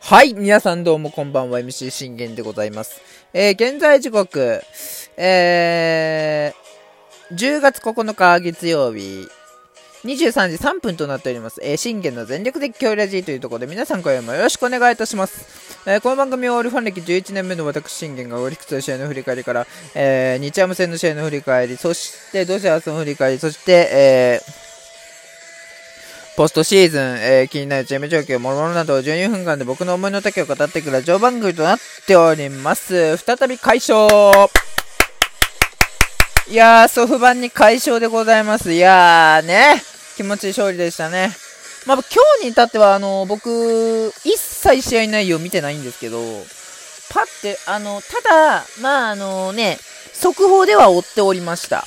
はい、皆さんどうもこんばんは、MC 信玄でございます。えー、現在時刻、えー、10月9日月曜日、23時3分となっております。えー、信玄の全力的強ラジーというところで皆さん今夜もよろしくお願いいたします。えー、この番組はオールファン歴11年目の私信玄がオリックスの試合の振り返りから、えー、日ハム戦の試合の振り返り、そしてドジャースの振り返り、そして、えー、ポストシーズン、えー、気になるチーム状況、もろもろなど12分間で僕の思いの丈を語っていくラジオ番組となっております。再び解消いやー、ソフ版に解消でございます。いやーね、気持ちいい勝利でしたね。まあ、今日に至っては、あの、僕、一切試合内容見てないんですけど、パって、あの、ただ、まあ、あのね、速報では追っておりました。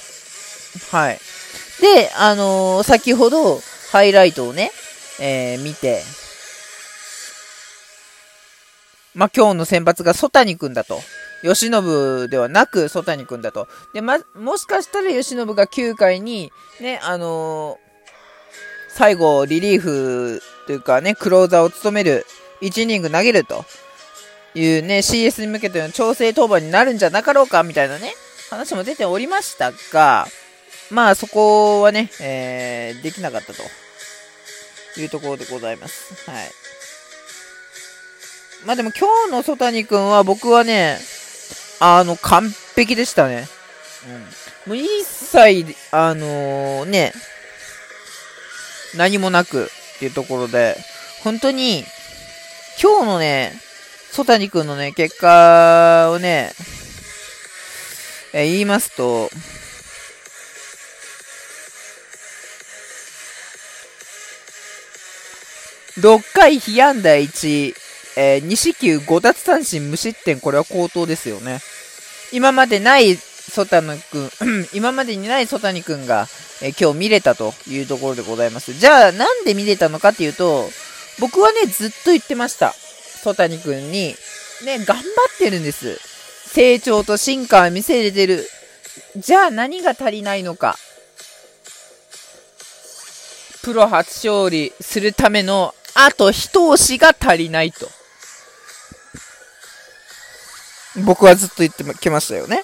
はい。で、あの先ほど、ハイライトをね、えー、見て、まあ、今日の先発が曽谷くんだと。吉信ではなく曽谷くんだと。で、ま、もしかしたら吉信が9回に、ね、あのー、最後、リリーフというかね、クローザーを務める、1イニング投げるというね、CS に向けての調整登板になるんじゃなかろうか、みたいなね、話も出ておりましたが、まあそこはね、えー、できなかったというところでございます。はい。まあでも今日の曽谷くんは僕はね、あの、完璧でしたね。うん。もう一切、あのー、ね、何もなくっていうところで、本当に、今日のね、曽谷くんのね、結果をね、えー、言いますと、6回被安打1、えー、2四球5奪三振無失点、これは高騰ですよね。今までない曽谷君、今までにない曽谷君が、えー、今日見れたというところでございます。じゃあ、なんで見れたのかっていうと、僕はね、ずっと言ってました。曽谷君に、ね、頑張ってるんです。成長と進化を見せれてる。じゃあ何が足りないのか。プロ初勝利するためのあと一押しが足りないと。僕はずっと言ってきましたよね。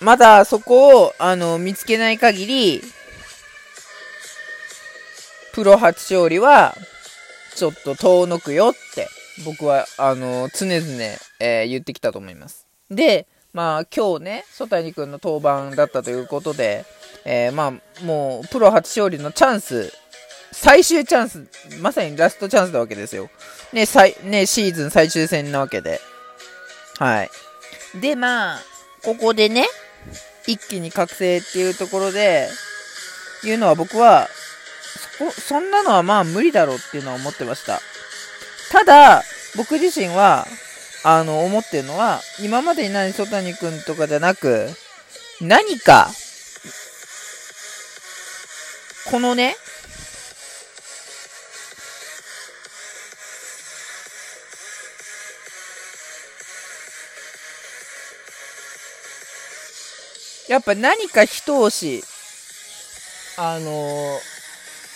まだそこを、あの、見つけない限り、プロ初勝利は、ちょっと遠のくよって、僕は、あの、常々、えー、言ってきたと思います。で、まあ、今日ね、曽谷君の登板だったということで、えー、まあ、もう、プロ初勝利のチャンス最終チャンス、まさにラストチャンスなわけですよ。ね、最、ね、シーズン最終戦なわけで。はい。で、まあ、ここでね、一気に覚醒っていうところで、いうのは僕は、そ、そんなのはまあ無理だろうっていうのは思ってました。ただ、僕自身は、あの、思ってるのは、今までにない曽谷くんとかじゃなく、何か、このね、やっぱ何か一押し、あの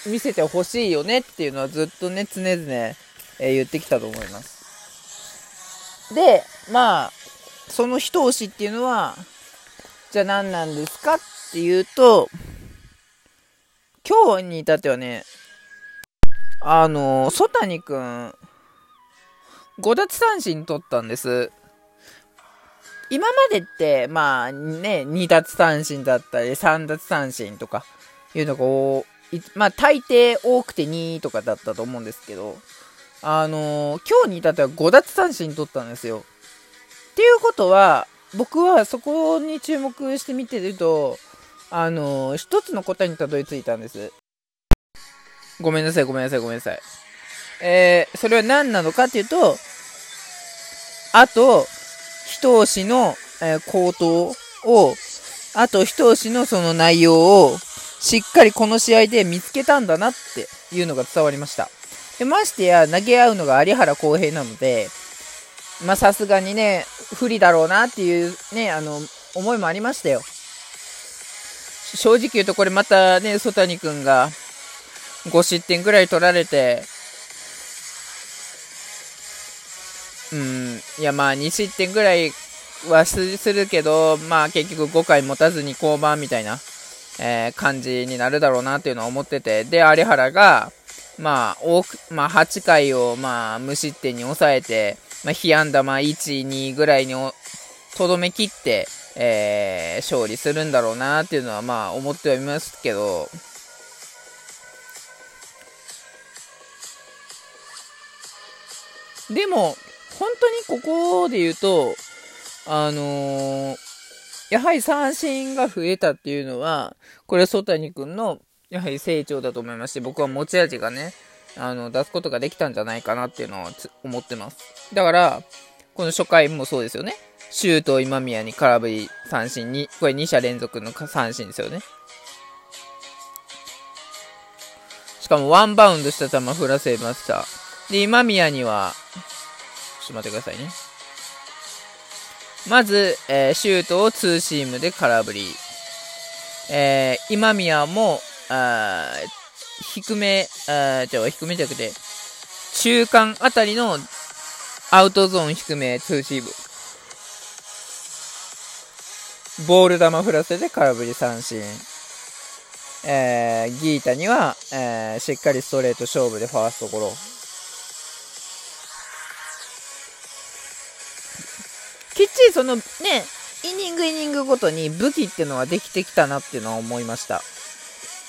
ー、見せてほしいよねっていうのはずっとね、常々、えー、言ってきたと思います。で、まあ、その一押しっていうのは、じゃあ何なんですかっていうと、今日に至ってはね、あのー、曽谷くん、5奪三振取ったんです。今までって、まあね、2奪三振だったり、3奪三振とかいうのが、まあ大抵多くて2とかだったと思うんですけど、あのー、今日に至っては5奪三振取ったんですよ。っていうことは、僕はそこに注目して見てると、あのー、一つの答えにたどり着いたんです。ごめんなさい、ごめんなさい、ごめんなさい。えー、それは何なのかっていうと、あと、一押しの、えー、口頭を、あと一押しのその内容を、しっかりこの試合で見つけたんだなっていうのが伝わりました。でましてや、投げ合うのが有原航平なので、まさすがにね、不利だろうなっていうね、あの、思いもありましたよ。正直言うとこれまたね、曽谷君が5失点ぐらい取られて、うん、いやまあ2失点ぐらいはするけど、まあ結局5回持たずに降板みたいな、えー、感じになるだろうなっていうのは思ってて、で、有原が、まあ、多く、まあ8回をまあ無失点に抑えて、まあ、被安打まあ1、2ぐらいにとどめきって、えー、勝利するんだろうなっていうのはまあ思ってはいますけど、でも、本当にここで言うと、あのー、やはり三振が増えたっていうのは、これは曽谷君の、やはり成長だと思いまして、僕は持ち味がね、あの、出すことができたんじゃないかなっていうのを思ってます。だから、この初回もそうですよね。シュート今宮に空振り三振に、これ2者連続の三振ですよね。しかもワンバウンドした球振らせました。で、今宮には、ちょっと待ってくださいね。まず、えー、シュートをツーシームで空振り。えー、今宮も、あ低め、あじゃ低めじゃなくて、中間あたりのアウトゾーン低めツーシーム。ボール球振らせて空振り三振。えー、ギータには、えー、しっかりストレート勝負でファーストゴロ。きっちりそのね、イニングイニングごとに武器っていうのはできてきたなっていうのは思いました。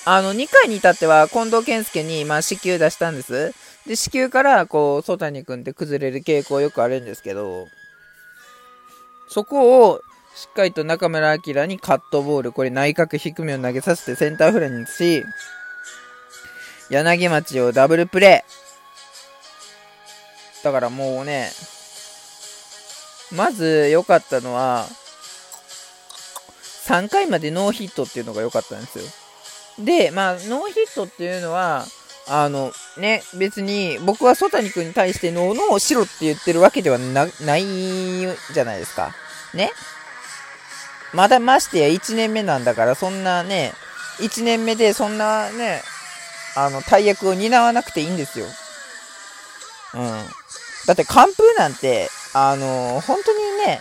あの、2回に至っては近藤健介に、まあ、子宮出したんです。で、子宮から、こう、曽谷君って崩れる傾向よくあるんですけど、そこを、しっかりと中村晃にカットボール、これ内角低めを投げさせてセンターフライにし、柳町をダブルプレー。だからもうね、まず良かったのは、3回までノーヒットっていうのが良かったんですよ。で、まあ、ノーヒットっていうのは、あの、ね、別に僕は曽谷君に対してノーノーしろって言ってるわけではなないじゃないですか。ね。まだましてや1年目なんだから、そんなね、1年目でそんなね、あの、大役を担わなくていいんですよ。うん。だって完封なんて、あの本当にね、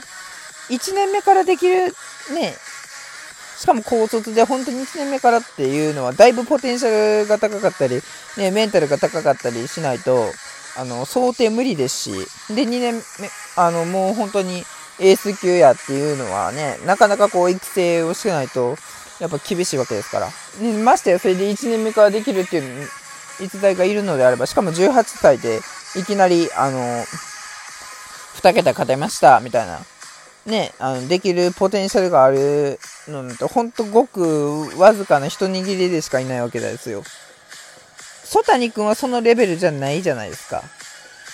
1年目からできる、ね、しかも高卒で本当に1年目からっていうのは、だいぶポテンシャルが高かったり、ね、メンタルが高かったりしないと、あの、想定無理ですし、で、2年目、あの、もう本当にエース級やっていうのはね、なかなかこう育成をしてないと、やっぱ厳しいわけですから。ね、ましてや、それで1年目からできるっていう逸材がいるのであれば、しかも18歳で、いきなり、あの、2桁勝てました、みたいな。ね、あの、できるポテンシャルがあるのと、ほんとごくわずかな一握りでしかいないわけですよ。曽谷君はそのレベルじゃないじゃないですか。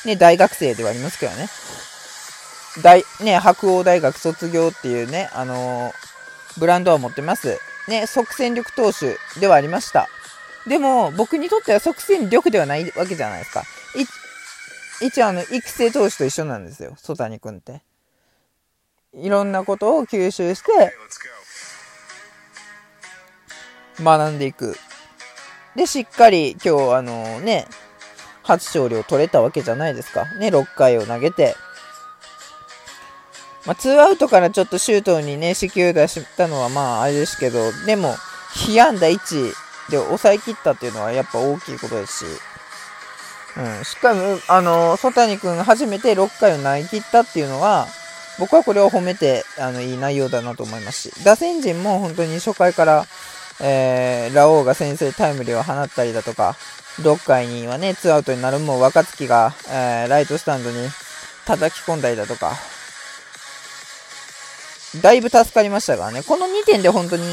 ね、大学生ではありますけどね。大、ね、白鴎大学卒業っていうね、あのー、ブランドを持ってます。ね、即戦力投手ではありました。でも、僕にとっては即戦力ではないわけじゃないですか。一応あの、育成投手と一緒なんですよ、曽谷君って。いろんなことを吸収して、学んでいく。で、しっかり今日あのね、初勝利を取れたわけじゃないですか。ね、6回を投げて。まあ、2アウトからちょっとシュートにね、死球出したのはまああれですけど、でも、被安打1で抑えきったっていうのはやっぱ大きいことですし、うん、しかも、あの、曽谷君が初めて6回を投げ切ったっていうのは、僕はこれを褒めて、あの、いい内容だなと思いますし、打線陣も本当に初回から、えー、ラオウが先制タイムリーを放ったりだとか、6回にはね、2アウトになるもう若月が、えー、ライトスタンドに叩き込んだりだとか、だいぶ助かりましたからね、この2点で本当に、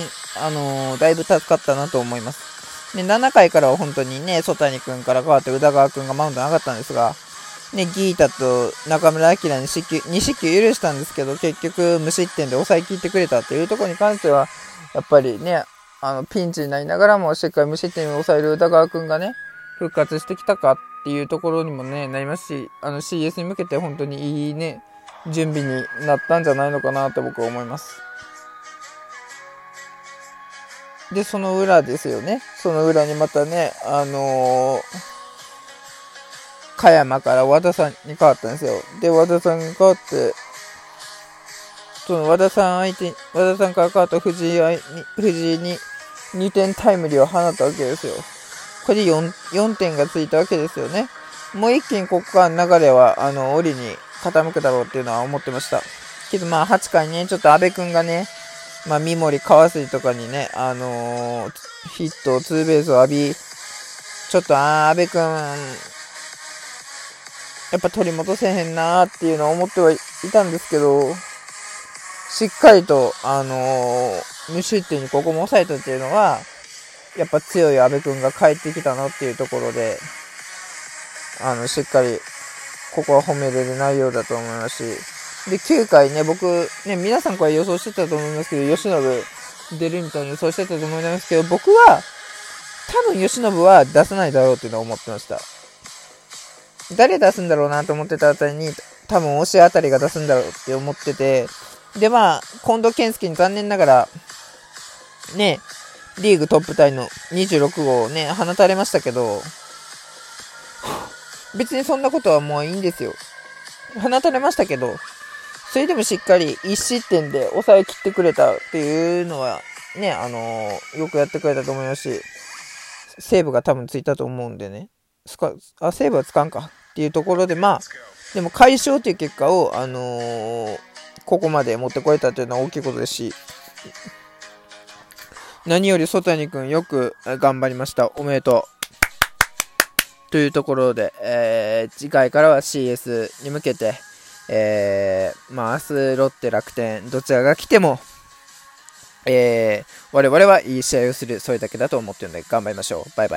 あのー、だいぶ助かったなと思います。で、7回からは本当にね、曽谷君から変わって宇田川君がマウンド上がったんですが、ね、ギータと中村晃に四球2四球許したんですけど、結局無失点で抑えきってくれたっていうところに関しては、やっぱりね、あの、ピンチになりながらもしっかり無失点を抑える宇田川君がね、復活してきたかっていうところにもね、なりますし、あの CS に向けて本当にいいね、準備になったんじゃないのかなと僕は思います。で、その裏ですよね。その裏にまたね、あのー、加山から和田さんに変わったんですよ。で、和田さんが変わって、その和田さん相手、和田さんから変わった藤井に藤井に2点タイムリーを放ったわけですよ。これで 4, 4点がついたわけですよね。もう一気にここから流れは、あの、折に傾くだろうっていうのは思ってました。けどまあ8回ね、ちょっと阿部君がね、まあ三森、川筋とかにね、あのー、ヒット、ツーベースを浴び、ちょっとあ阿部君、やっぱ取り戻せへんなーっていうのは思ってはいたんですけど、しっかりと、あのー、無失点にここも抑えたっていうのは、やっぱ強い阿部君が帰ってきたなっていうところで、あの、しっかり、ここは褒めれる内容だと思いますし、で、9回ね、僕、ね、皆さんこれ予想してたと思いますけど、吉信出るみたいに予想してたと思いますけど、僕は、多分吉信は出さないだろうっていうのを思ってました。誰出すんだろうなと思ってたあたりに、多分推しあたりが出すんだろうって思ってて、で、まあ、近藤健介に残念ながら、ね、リーグトップタイの26号をね、放たれましたけど、別にそんなことはもういいんですよ。放たれましたけど、それでもしっかり1失点で抑えきってくれたっていうのは、ね、あのー、よくやってくれたと思いますし、セーブが多分ついたと思うんでね。あ、セーブはつかんかっていうところで、まあ、でも解消という結果を、あのー、ここまで持ってこれたというのは大きいことですし、何より曽谷君よく頑張りました。おめでとう。というところで、えー、次回からは CS に向けて、えー、まあ、明日ロッテ楽天、どちらが来ても、えー、我々はいい試合をする、それだけだと思ってるので頑張りましょう。バイバイ。